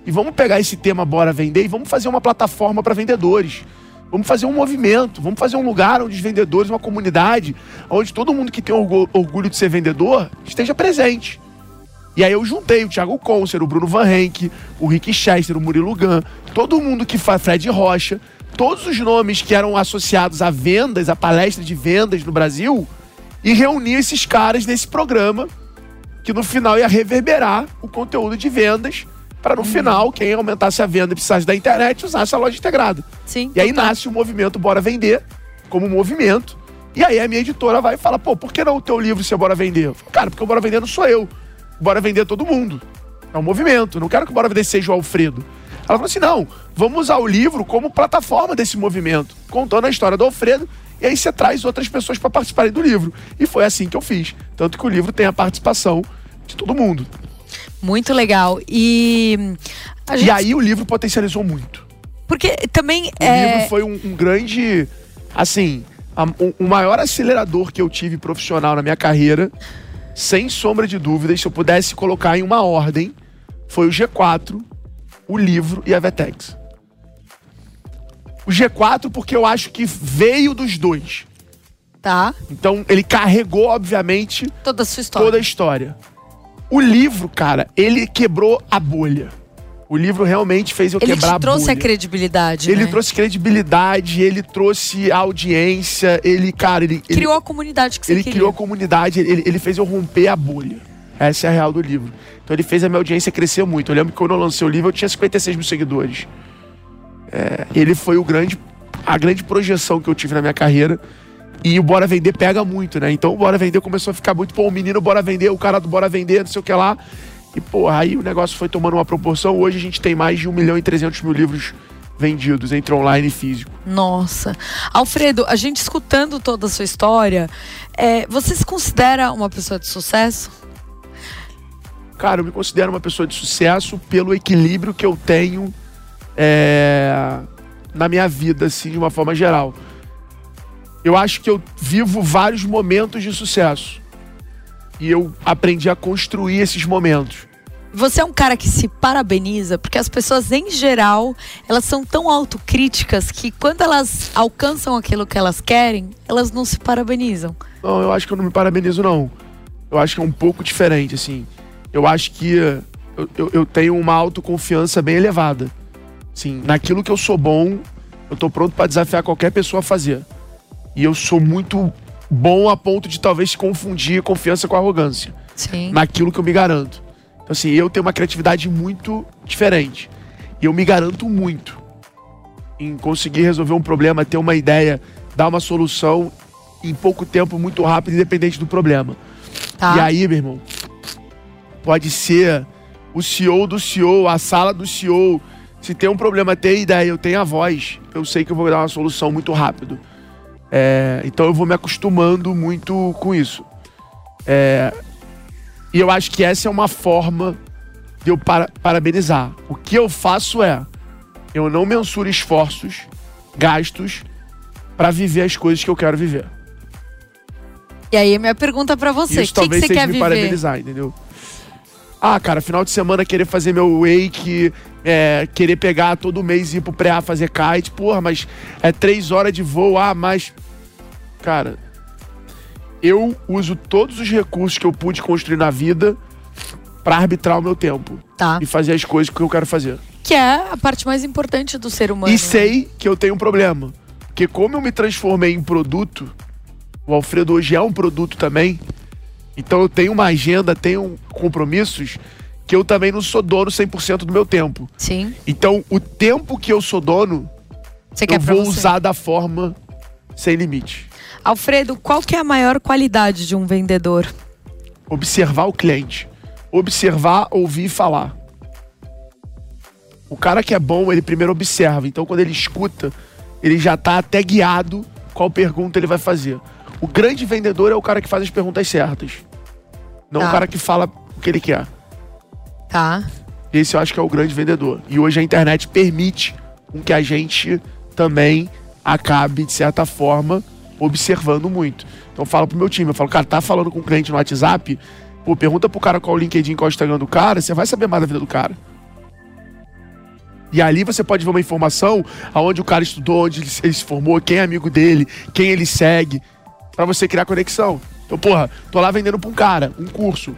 E vamos pegar esse tema Bora Vender e vamos fazer uma plataforma para vendedores. Vamos fazer um movimento, vamos fazer um lugar onde os vendedores, uma comunidade, onde todo mundo que tem orgulho de ser vendedor esteja presente. E aí eu juntei o Thiago Concer, o Bruno Van Henk, o Rick Chester, o Murilo Gun, todo mundo que faz Fred Rocha, todos os nomes que eram associados a vendas, a palestra de vendas no Brasil, e reuni esses caras nesse programa, que no final ia reverberar o conteúdo de vendas, para no uhum. final, quem aumentasse a venda e precisasse da internet, usasse a loja integrada. Sim. E aí nasce o movimento Bora Vender, como movimento. E aí a minha editora vai e fala, pô, por que não o teu livro ser Bora Vender? Falo, Cara, porque o Bora Vender não sou eu. Bora Vender todo mundo. É um movimento. Não quero que o Bora Vender seja o Alfredo. Ela falou assim: não, vamos usar o livro como plataforma desse movimento, contando a história do Alfredo, e aí você traz outras pessoas para participarem do livro. E foi assim que eu fiz. Tanto que o livro tem a participação de todo mundo. Muito legal. E. Gente... E aí o livro potencializou muito. Porque também. O é... livro foi um, um grande. Assim, a- o, o maior acelerador que eu tive profissional na minha carreira, sem sombra de dúvidas, se eu pudesse colocar em uma ordem, foi o G4, o livro e a Vetex. O G4 porque eu acho que veio dos dois. Tá? Então ele carregou, obviamente, Toda a sua história. toda a história. O livro, cara, ele quebrou a bolha. O livro realmente fez eu Ele quebrar te trouxe a a credibilidade. Ele né? trouxe credibilidade, ele trouxe audiência, ele, cara, ele, ele, Criou a comunidade que você ele queria. criou a comunidade, ele, ele fez eu romper a bolha. Essa é a real do livro. Então ele fez a minha audiência crescer muito. Eu lembro que quando eu lancei o livro eu tinha 56 mil seguidores. É, ele foi o grande, a grande projeção que eu tive na minha carreira. E o Bora Vender pega muito, né? Então o Bora Vender começou a ficar muito, pô, o menino Bora Vender, o cara do Bora Vender, não sei o que lá. E, pô, aí o negócio foi tomando uma proporção. Hoje a gente tem mais de 1 milhão e 300 mil livros vendidos entre online e físico. Nossa. Alfredo, a gente escutando toda a sua história, é, você se considera uma pessoa de sucesso? Cara, eu me considero uma pessoa de sucesso pelo equilíbrio que eu tenho é, na minha vida, assim, de uma forma geral. Eu acho que eu vivo vários momentos de sucesso. E eu aprendi a construir esses momentos. Você é um cara que se parabeniza, porque as pessoas, em geral, elas são tão autocríticas que quando elas alcançam aquilo que elas querem, elas não se parabenizam. Não, eu acho que eu não me parabenizo, não. Eu acho que é um pouco diferente, assim. Eu acho que eu, eu, eu tenho uma autoconfiança bem elevada. Assim, naquilo que eu sou bom, eu tô pronto pra desafiar qualquer pessoa a fazer. E eu sou muito bom a ponto de talvez confundir confiança com arrogância. Sim. Naquilo que eu me garanto. Então, assim, eu tenho uma criatividade muito diferente. E eu me garanto muito em conseguir resolver um problema, ter uma ideia, dar uma solução em pouco tempo, muito rápido, independente do problema. Tá? E aí, meu irmão, pode ser o CEO do CEO, a sala do CEO. Se tem um problema, tem ideia, eu tenho a voz, eu sei que eu vou dar uma solução muito rápido. É, então eu vou me acostumando muito com isso. É, e eu acho que essa é uma forma de eu para- parabenizar. O que eu faço é, eu não mensuro esforços, gastos, para viver as coisas que eu quero viver. E aí, minha pergunta pra você: o que, que você quer me viver? parabenizar, entendeu? Ah, cara, final de semana querer fazer meu wake, é, querer pegar todo mês e ir pro pré fazer kite, porra, mas é três horas de voo, ah, mas. Cara, eu uso todos os recursos que eu pude construir na vida pra arbitrar o meu tempo Tá. e fazer as coisas que eu quero fazer. Que é a parte mais importante do ser humano. E sei que eu tenho um problema. Porque como eu me transformei em produto, o Alfredo hoje é um produto também. Então eu tenho uma agenda, tenho compromissos que eu também não sou dono 100% do meu tempo. Sim. Então o tempo que eu sou dono, Você eu vou usar da forma sem limite. Alfredo, qual que é a maior qualidade de um vendedor? Observar o cliente. Observar, ouvir e falar. O cara que é bom, ele primeiro observa. Então, quando ele escuta, ele já tá até guiado qual pergunta ele vai fazer. O grande vendedor é o cara que faz as perguntas certas. Não Tá. o cara que fala o que ele quer. Tá. Esse eu acho que é o grande vendedor. E hoje a internet permite com que a gente também acabe, de certa forma, observando muito. Então eu falo pro meu time, eu falo, cara, tá falando com um cliente no WhatsApp, pô, pergunta pro cara qual o LinkedIn, qual o Instagram do cara, você vai saber mais da vida do cara. E ali você pode ver uma informação aonde o cara estudou, onde ele se formou, quem é amigo dele, quem ele segue, pra você criar conexão. Então, porra, tô lá vendendo pra um cara, um curso.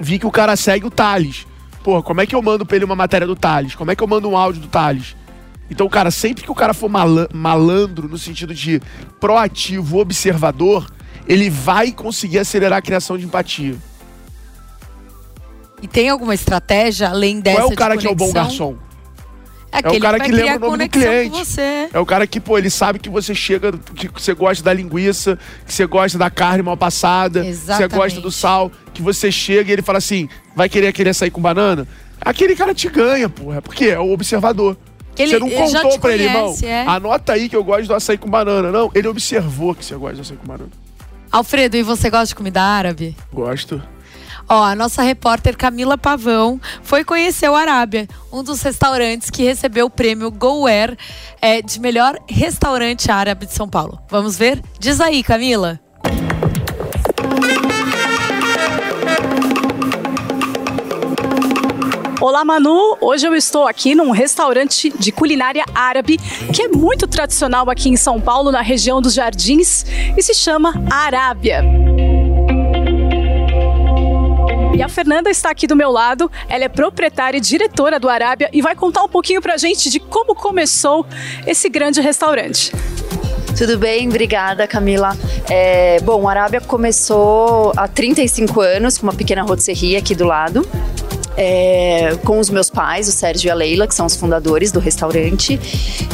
Vi que o cara segue o Thales. Porra, como é que eu mando pra ele uma matéria do Thales? Como é que eu mando um áudio do Thales? Então, cara, sempre que o cara for mala- malandro no sentido de proativo, observador, ele vai conseguir acelerar a criação de empatia. E tem alguma estratégia além dessa Qual é o cara que é o bom conexão? É aquele cara que lembra o nome do cliente. É o cara que, pô, ele sabe que você chega, que você gosta da linguiça, que você gosta da carne mal passada, que você Exatamente. gosta do sal, que você chega e ele fala assim, vai querer querer açaí com banana? Aquele cara te ganha, porra. Por quê? É o observador. Ele- você não contou pra ele, irmão. conhece, é. Anota aí que eu gosto do açaí com banana. Não, ele observou que você gosta do açaí com banana. Alfredo, e você gosta de comida árabe? Gosto. Ó, a nossa repórter Camila Pavão foi conhecer o Arábia, um dos restaurantes que recebeu o prêmio GoWare é, de melhor restaurante árabe de São Paulo. Vamos ver? Diz aí, Camila. Olá, Manu. Hoje eu estou aqui num restaurante de culinária árabe que é muito tradicional aqui em São Paulo, na região dos Jardins, e se chama Arábia. E a Fernanda está aqui do meu lado. Ela é proprietária e diretora do Arábia e vai contar um pouquinho pra gente de como começou esse grande restaurante. Tudo bem, obrigada Camila. É, bom, o Arábia começou há 35 anos com uma pequena rotisserie aqui do lado é, com os meus pais, o Sérgio e a Leila, que são os fundadores do restaurante.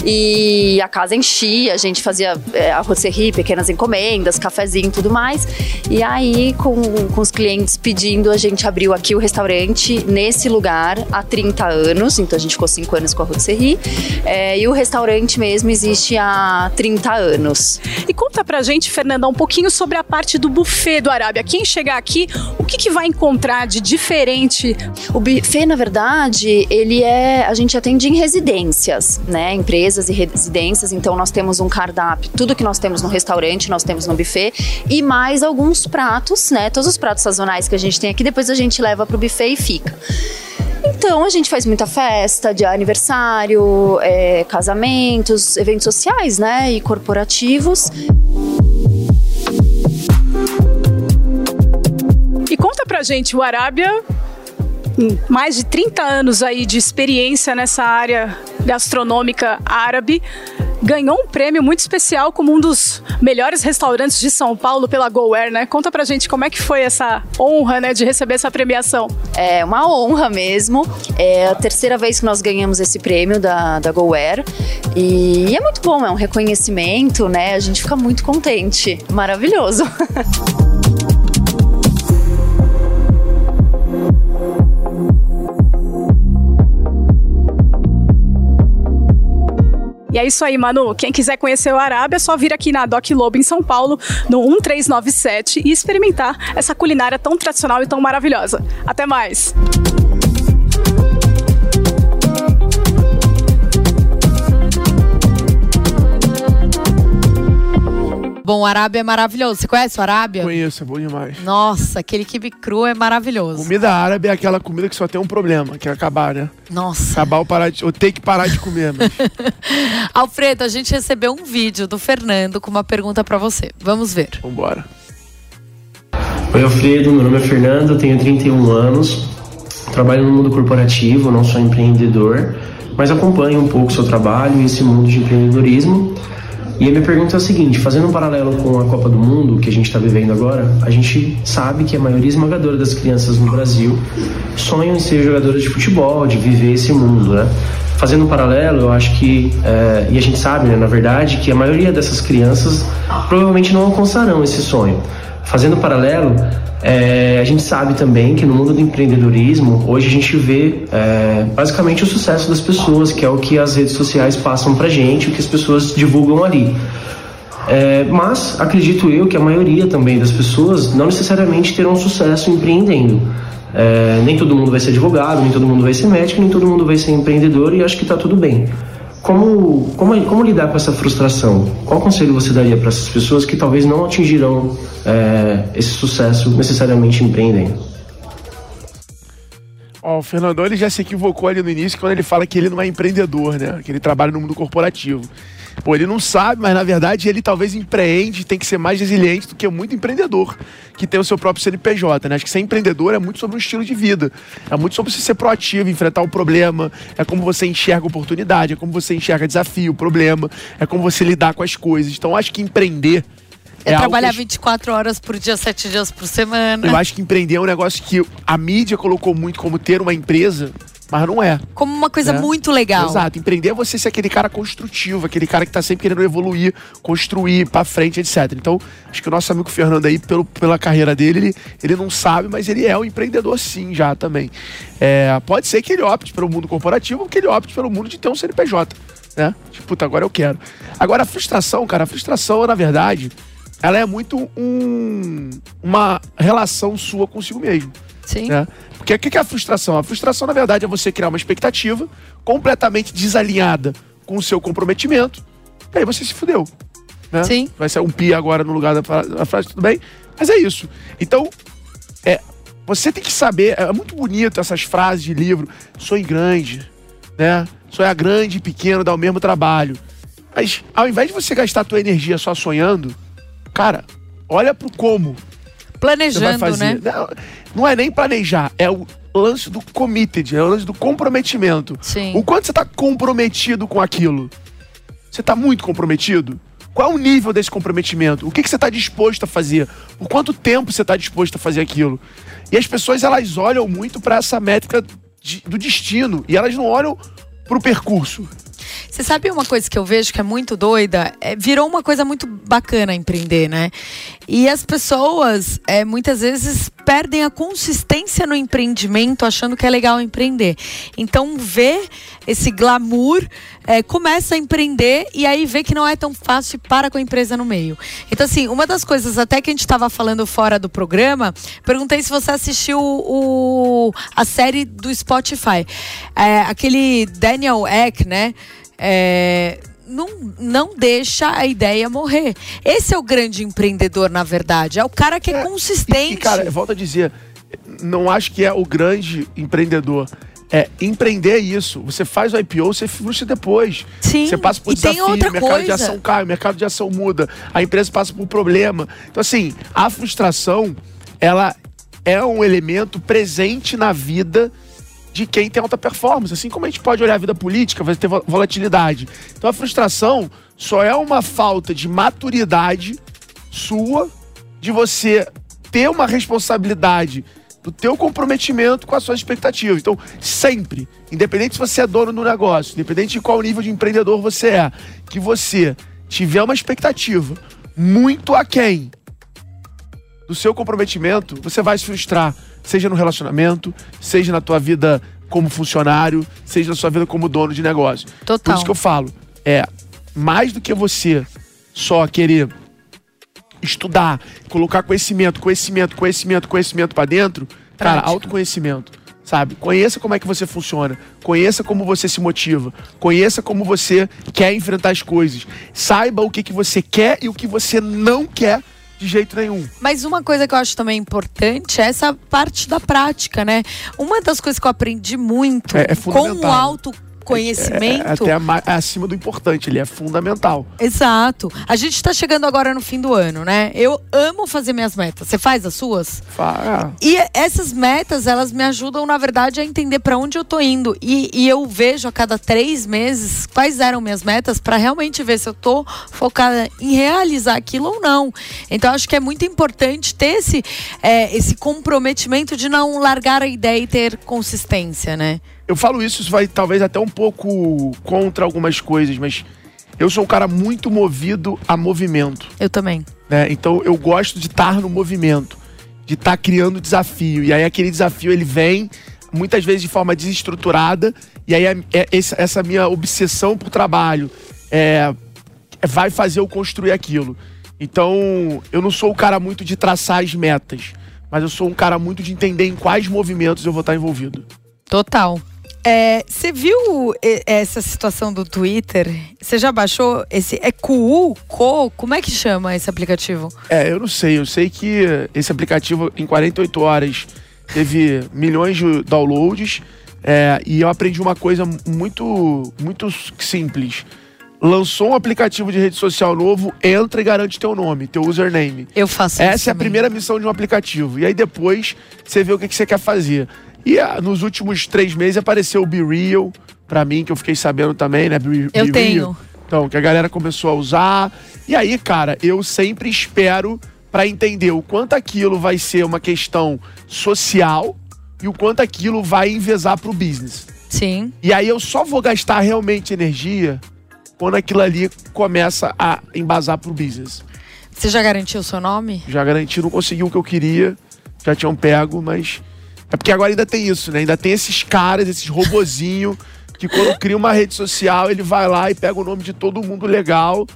E a casa enchia, a gente fazia é, a rotisserie, pequenas encomendas, cafezinho e tudo mais. E aí, com, com os clientes pedindo, a gente abriu aqui o restaurante nesse lugar há 30 anos. Então a gente ficou 5 anos com a rotisserie. É, e o restaurante mesmo existe há 30 anos. E conta pra gente, Fernanda, um pouquinho sobre a parte do buffet do Arábia. Quem chegar aqui, o que, que vai encontrar de diferente? O buffet, na verdade, ele é. A gente atende em residências, né? Empresas e residências. Então, nós temos um cardápio, tudo que nós temos no restaurante, nós temos no buffet, e mais alguns pratos, né? Todos os pratos sazonais que a gente tem aqui, depois a gente leva para o buffet e fica. Então a gente faz muita festa de aniversário, é, casamentos, eventos sociais, né? E corporativos. E conta pra gente, o Arábia mais de 30 anos aí de experiência nessa área gastronômica árabe. Ganhou um prêmio muito especial como um dos melhores restaurantes de São Paulo pela GoWare, né? Conta pra gente como é que foi essa honra, né, de receber essa premiação. É uma honra mesmo. É a terceira vez que nós ganhamos esse prêmio da, da GoWare. E é muito bom, é um reconhecimento, né? A gente fica muito contente. Maravilhoso. [laughs] E é isso aí, Manu. Quem quiser conhecer o Arábia, é só vir aqui na Doc Lobo, em São Paulo, no 1397 e experimentar essa culinária tão tradicional e tão maravilhosa. Até mais! Bom, o Arábia é maravilhoso. Você conhece o Arábia? Conheço, é bom demais. Nossa, aquele quibe cru é maravilhoso. Comida árabe é aquela comida que só tem um problema, que é acabar, né? Nossa. Acabar ou parar de. Ou ter que parar de comer, mas... [laughs] Alfredo, a gente recebeu um vídeo do Fernando com uma pergunta para você. Vamos ver. Vambora. Oi, Alfredo. Meu nome é Fernando, tenho 31 anos. Trabalho no mundo corporativo, não sou empreendedor, mas acompanho um pouco o seu trabalho e esse mundo de empreendedorismo. E a minha pergunta é a seguinte: fazendo um paralelo com a Copa do Mundo que a gente está vivendo agora, a gente sabe que a maioria esmagadora das crianças no Brasil sonham em ser jogadoras de futebol, de viver esse mundo, né? Fazendo um paralelo, eu acho que, é, e a gente sabe, né, na verdade, que a maioria dessas crianças provavelmente não alcançarão esse sonho. Fazendo um paralelo, é, a gente sabe também que no mundo do empreendedorismo, hoje a gente vê é, basicamente o sucesso das pessoas, que é o que as redes sociais passam pra gente, o que as pessoas divulgam ali. É, mas acredito eu que a maioria também das pessoas não necessariamente terão sucesso empreendendo. É, nem todo mundo vai ser advogado, nem todo mundo vai ser médico, nem todo mundo vai ser empreendedor e acho que está tudo bem. Como, como, como lidar com essa frustração? Qual conselho você daria para essas pessoas que talvez não atingirão é, esse sucesso necessariamente empreendendo? Ó, o Fernandão ele já se equivocou ali no início quando ele fala que ele não é empreendedor, né? Que ele trabalha no mundo corporativo. Pô, ele não sabe, mas na verdade ele talvez empreende, tem que ser mais resiliente do que muito empreendedor que tem o seu próprio CNPJ, né? Acho que ser empreendedor é muito sobre um estilo de vida. É muito sobre você ser proativo, enfrentar o problema, é como você enxerga oportunidade, é como você enxerga desafio, problema, é como você lidar com as coisas. Então acho que empreender é, é trabalhar que... 24 horas por dia, 7 dias por semana. Eu acho que empreender é um negócio que a mídia colocou muito como ter uma empresa, mas não é. Como uma coisa né? muito legal. Exato. Empreender é você ser aquele cara construtivo, aquele cara que tá sempre querendo evoluir, construir para frente, etc. Então, acho que o nosso amigo Fernando aí, pelo, pela carreira dele, ele, ele não sabe, mas ele é um empreendedor sim, já também. É, pode ser que ele opte pelo mundo corporativo ou que ele opte pelo mundo de ter um CNPJ, né? Tipo, puta, agora eu quero. Agora, a frustração, cara, a frustração, na verdade ela é muito um, uma relação sua consigo mesmo. Sim. Né? Porque o que é a frustração? A frustração, na verdade, é você criar uma expectativa completamente desalinhada com o seu comprometimento. E aí você se fudeu. Né? Sim. Vai ser um pi agora no lugar da fra- da frase, tudo bem? Mas é isso. Então, é, você tem que saber, é muito bonito essas frases de livro, sonho grande, né? Sonhar grande e pequeno dá o mesmo trabalho. Mas ao invés de você gastar a tua energia só sonhando, cara, olha pro como Planejando, fazer. né? Não, não é nem planejar, é o lance do committed, é o lance do comprometimento. Sim. O quanto você tá comprometido com aquilo? Você tá muito comprometido? Qual é o nível desse comprometimento? O que, que você está disposto a fazer? Por quanto tempo você está disposto a fazer aquilo? E as pessoas elas olham muito para essa métrica de- do destino e elas não olham para o percurso. Você sabe uma coisa que eu vejo que é muito doida? É, virou uma coisa muito bacana empreender, né? E as pessoas, é, muitas vezes, perdem a consistência no empreendimento, achando que é legal empreender. Então, vê esse glamour, é, começa a empreender e aí vê que não é tão fácil e para com a empresa no meio. Então, assim, uma das coisas até que a gente estava falando fora do programa, perguntei se você assistiu o, a série do Spotify. É, aquele Daniel Eck, né? É, não, não deixa a ideia morrer. Esse é o grande empreendedor, na verdade. É o cara que é, consistente. E, e, cara, eu volto a dizer, não acho que é o grande empreendedor. É empreender isso. Você faz o IPO, você frustra depois. Sim, Você passa por e tem desafio, outra o mercado de coisa. ação cai, o mercado de ação muda, a empresa passa por problema. Então, assim, a frustração, ela é um elemento presente na vida de quem tem alta performance. Assim como a gente pode olhar a vida política, vai ter vo- volatilidade. Então a frustração só é uma falta de maturidade sua, de você ter uma responsabilidade do teu comprometimento com as suas expectativas. Então, sempre, independente se você é dono do negócio, independente de qual nível de empreendedor você é, que você tiver uma expectativa muito aquém do seu comprometimento, você vai se frustrar, seja no relacionamento, seja na tua vida como funcionário, seja na sua vida como dono de negócio. Por Total. isso que eu falo, é mais do que você só querer estudar, colocar conhecimento, conhecimento, conhecimento, conhecimento pra dentro, cara, Prática. autoconhecimento. Sabe? Conheça como é que você funciona. Conheça como você se motiva. Conheça como você quer enfrentar as coisas. Saiba o que, que você quer e o que você não quer de jeito nenhum. Mas uma coisa que eu acho também importante é essa parte da prática, né? Uma das coisas que eu aprendi muito É- é com o autoconhecimento. É até a ma- acima do importante, ele é fundamental. Exato. A gente tá chegando agora no fim do ano, né? Eu amo fazer minhas metas. Você faz as suas? Fa- é. E essas metas, elas me ajudam, na verdade, a entender para onde eu tô indo. E, e eu vejo a cada três meses quais eram minhas metas para realmente ver se eu tô focada em realizar aquilo ou não. Então, acho que é muito importante ter esse, é, esse comprometimento de não largar a ideia e ter consistência, né? Eu falo isso, isso vai talvez até um pouco contra algumas coisas, mas eu sou um cara muito movido a movimento. Eu também. né? Então eu gosto de estar no movimento, de estar criando desafio. E aí aquele desafio ele vem muitas vezes de forma desestruturada. E aí é, é essa minha obsessão por trabalho é, é- vai fazer eu construir aquilo. Então eu não sou o cara muito de traçar as metas, mas eu sou um cara muito de entender em quais movimentos eu vou estar envolvido. Total. É, Você viu e- essa situação do Twitter? Você já baixou esse. É QU? Co? Como é que chama esse aplicativo? É, eu não sei. Eu sei que esse aplicativo, em 48 horas, teve milhões de downloads. é, e eu aprendi uma coisa muito, muito simples. Lançou um aplicativo de rede social novo, entra e garante teu nome, teu username. Eu faço isso. Essa é a também. primeira missão de um aplicativo. E aí depois você vê o que, que você quer fazer. E ah, nos últimos três meses apareceu o Be Real, pra mim, que eu fiquei sabendo também, né? Be, Eu Be tenho. Real. Então, que a galera começou a usar. E aí, cara, eu sempre espero pra entender o quanto aquilo vai ser uma questão social e o quanto aquilo vai envezar pro business. Sim. E aí eu só vou gastar realmente energia quando aquilo ali começa a embasar pro business. Você já garantiu o seu nome? Já garanti, não consegui o que eu queria, já tinham pego, mas. É porque agora ainda tem isso, né? Ainda tem esses caras, esses robozinho, que quando cria uma rede social, ele vai lá e pega o nome de todo mundo legal.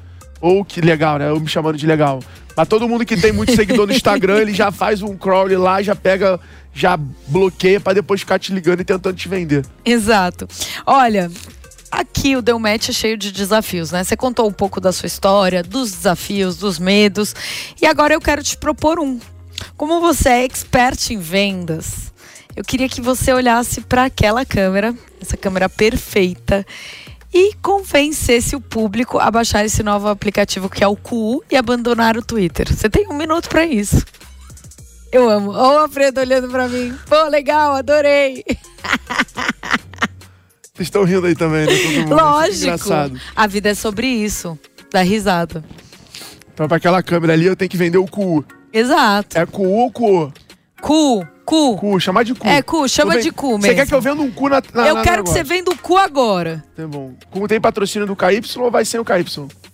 Ou que legal, né? Eu me chamando de legal. Mas todo mundo que tem muito seguidor no Instagram, ele já faz um crawl lá, já pega já bloqueia para depois ficar te ligando e tentando te vender. Exato. Olha, aqui o Deu Match é cheio de desafios, né? Você contou um pouco da sua história, dos desafios, dos medos. E agora eu quero te propor um. Como você é expert em vendas, eu queria que você olhasse para aquela câmera, essa câmera perfeita, e convencesse o público a baixar esse novo aplicativo que é o QU e abandonar o Twitter. Você tem um minuto para isso. Eu amo. Olha o Alfredo olhando para mim. Pô, legal, adorei. [laughs] Vocês estão rindo aí também, né? Todo mundo. Lógico. Engraçado. A vida é sobre isso. Dá risada. Então, pra aquela câmera ali, eu tenho que vender o cu. Exato. É cu ou cu? Cu, cu. Cu, chamar de cu. É, cu, chama ven- de cu Você quer mesmo. que eu venda um cu na, na Eu na quero que você venda o cu agora. Tá bom. Como tem patrocínio do KY ou vai sem o KY?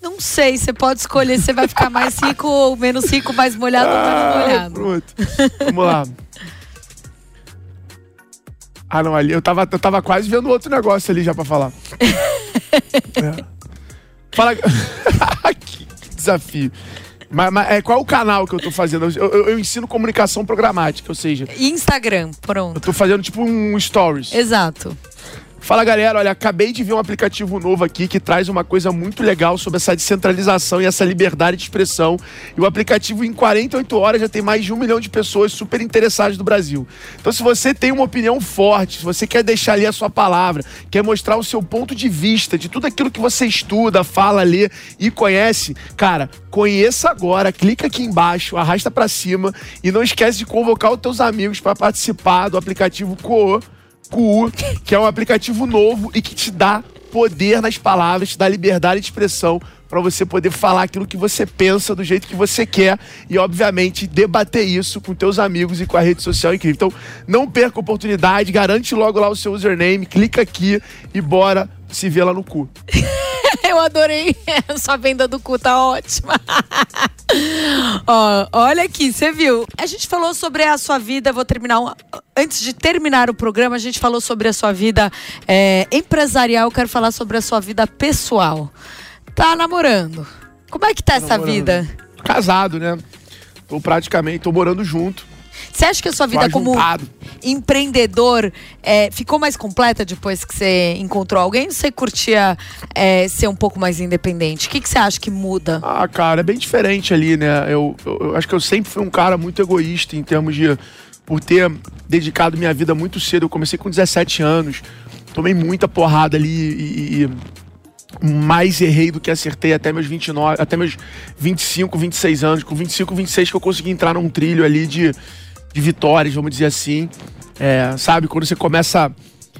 Não sei, você pode escolher se você vai ficar mais rico ou menos rico, mais molhado ou menos Ah, molhado. pronto. Vamos lá. Ah, não, ali eu tava, eu tava quase vendo outro negócio ali já pra falar. [laughs] É. Fala. [laughs] que desafio. Mas, mas, é, qual é o canal que eu tô fazendo? Eu, eu- eu ensino comunicação programática, ou seja, Instagram, eu pronto. tô fazendo tipo um stories. Exato. Fala galera, olha, acabei de ver um aplicativo novo aqui que traz uma coisa muito legal sobre essa descentralização e essa liberdade de expressão. E o aplicativo, em 48 horas, já tem mais de um milhão de pessoas super interessadas do Brasil. Então, se você tem uma opinião forte, se você quer deixar ali a sua palavra, quer mostrar o seu ponto de vista de tudo aquilo que você estuda, fala, lê e conhece, cara, conheça agora, clica aqui embaixo, arrasta pra cima e não esquece de convocar os teus amigos para participar do aplicativo Coô. QU, que é um aplicativo novo e que te dá poder nas palavras, te dá liberdade de expressão para você poder falar aquilo que você pensa do jeito que você quer e, obviamente, debater isso com teus amigos e com a rede social incrível. Então, não perca a oportunidade, garante logo lá o seu username, clica aqui e bora se ver lá no cu. [laughs] [laughs] Eu adorei. [laughs] Sua venda do cu tá ótima. [laughs] Ó, olha aqui, você viu? A gente falou sobre a sua vida, vou terminar. um- Antes de terminar o programa, a gente falou sobre a sua vida é, empresarial. Eu quero falar sobre a sua vida pessoal. Tá namorando? Como é que tá essa namorando. vida? Casado, né? Tô praticamente, tô morando junto. Você acha que a sua vida como empreendedor é, ficou mais completa depois que você encontrou alguém? Ou você curtia é, ser um pouco mais independente? O que, que você acha que muda? Ah, cara, é bem diferente ali, né? Eu, eu, eu acho que eu sempre fui um cara muito egoísta em termos de. Por ter dedicado minha vida muito cedo. Eu comecei com 17 anos, tomei muita porrada ali e. e- mais errei do que acertei até meus 29, até meus 25, 26 anos. Com 25, 26 que eu consegui entrar num trilho ali de, de vitórias, vamos dizer assim. É, sabe, quando você começa.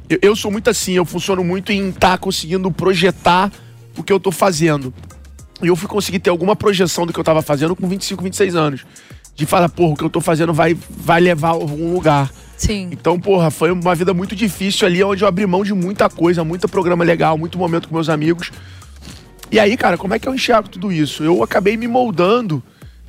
Eu, eu sou muito assim, eu funciono muito em estar conseguindo projetar o que eu tô fazendo. E eu fui conseguir ter alguma projeção do que eu tava fazendo com 25, 26 anos. De falar, porra, o que eu tô fazendo vai, vai levar a algum lugar. Sim. Então, porra, foi uma vida muito difícil ali, onde eu abri mão de muita coisa, muito programa legal, muito momento com meus amigos. E aí, cara, como é que eu enxergo tudo isso? Eu acabei me moldando,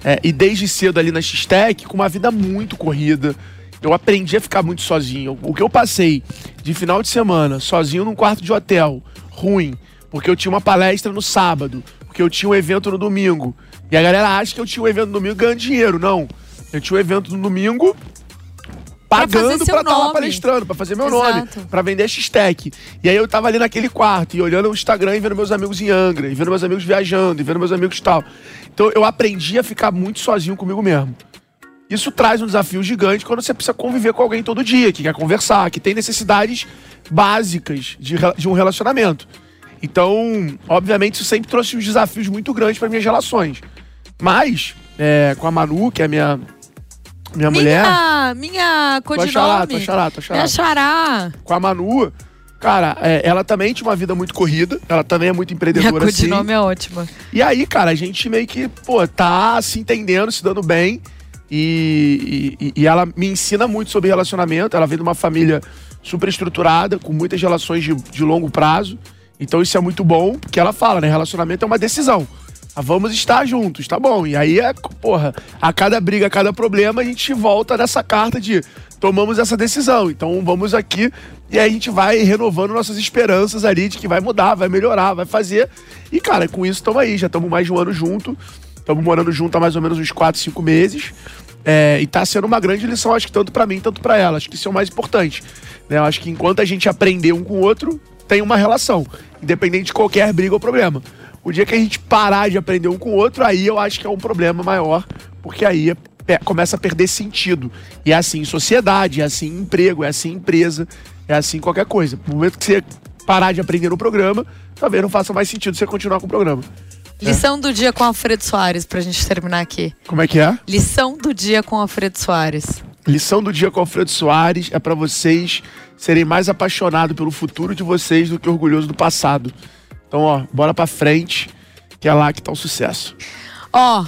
é, e desde cedo ali na X-Tech, com uma vida muito corrida. Eu aprendi a ficar muito sozinho. O que eu passei de final de semana, sozinho num quarto de hotel, ruim, porque eu tinha uma palestra no sábado, porque eu tinha um evento no domingo. E a galera acha que eu tinha um evento no domingo ganhando dinheiro. Não. Eu tinha um evento no domingo pagando pra estar lá nome. palestrando, pra fazer meu Exato. nome, pra vender X-Tech. E aí eu tava ali naquele quarto e olhando o Instagram e vendo meus amigos em Angra, e vendo meus amigos viajando, e vendo meus amigos tal. Então eu aprendi a ficar muito sozinho comigo mesmo. Isso traz um desafio gigante quando você precisa conviver com alguém todo dia, que quer conversar, que tem necessidades básicas de, de um relacionamento. Então, obviamente, isso sempre trouxe uns desafios muito grandes para minhas relações. Mas, é, com a Manu, que é a minha, minha mulher, Minha, minha tua xará, codinome. tua xará, tua xará. Minha xará. com a Manu, cara, é, ela também tinha uma vida muito corrida, ela também é muito Minha empreendedora assim. codinome é ótima. E aí, cara, a gente meio que, pô, tá se entendendo, se dando bem. E, e, e ela me ensina muito sobre relacionamento. Ela vem de uma família super estruturada, com muitas relações de, de longo prazo. Então isso é muito bom, porque ela fala, né? Relacionamento é uma decisão. Ah, vamos estar juntos, tá bom. E aí é, porra, a cada briga, a cada problema, a gente volta nessa carta de tomamos essa decisão. Então vamos aqui e aí a gente vai renovando nossas esperanças ali de que vai mudar, vai melhorar, vai fazer. E, cara, com isso estamos aí, já estamos mais de um ano junto. Estamos morando junto há mais ou menos uns 4, 5 meses. É, e tá sendo uma grande lição, acho que tanto para mim, tanto para ela. Acho que isso é o mais importante. Né? Acho que enquanto a gente aprender um com o outro, tem uma relação, independente de qualquer briga ou problema. O dia que a gente parar de aprender um com o outro, aí eu acho que é um problema maior, porque aí é, começa a perder sentido. E é assim sociedade, é assim em emprego, é assim em empresa, é assim qualquer coisa. No momento que você parar de aprender no programa, talvez não faça mais sentido você continuar com o programa. Lição é. do dia com Alfredo Soares, pra gente terminar aqui. Como é que é? Lição do dia com Alfredo Soares. Lição do dia com Alfredo Soares é para vocês serem mais apaixonados pelo futuro de vocês do que orgulhosos do passado. Então, ó, bora pra frente, que é lá que tá o sucesso. Ó,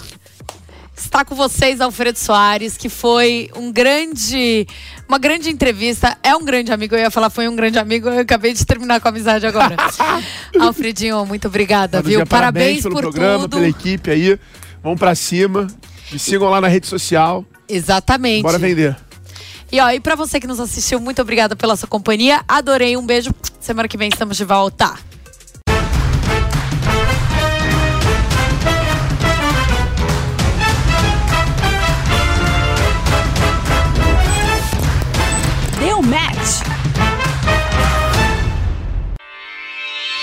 está com vocês Alfredo Soares, que foi um grande, uma grande entrevista. É um grande amigo, eu ia falar foi um grande amigo, eu acabei de terminar com a amizade agora. [laughs] Alfredinho, muito obrigada, viu? Parabéns, parabéns pelo por programa, tudo. pela equipe aí. Vamos para cima. Me sigam lá na rede social. Exatamente. Bora vender. E ó, e para você que nos assistiu, muito obrigada pela sua companhia. Adorei, um beijo. Semana que vem estamos de volta.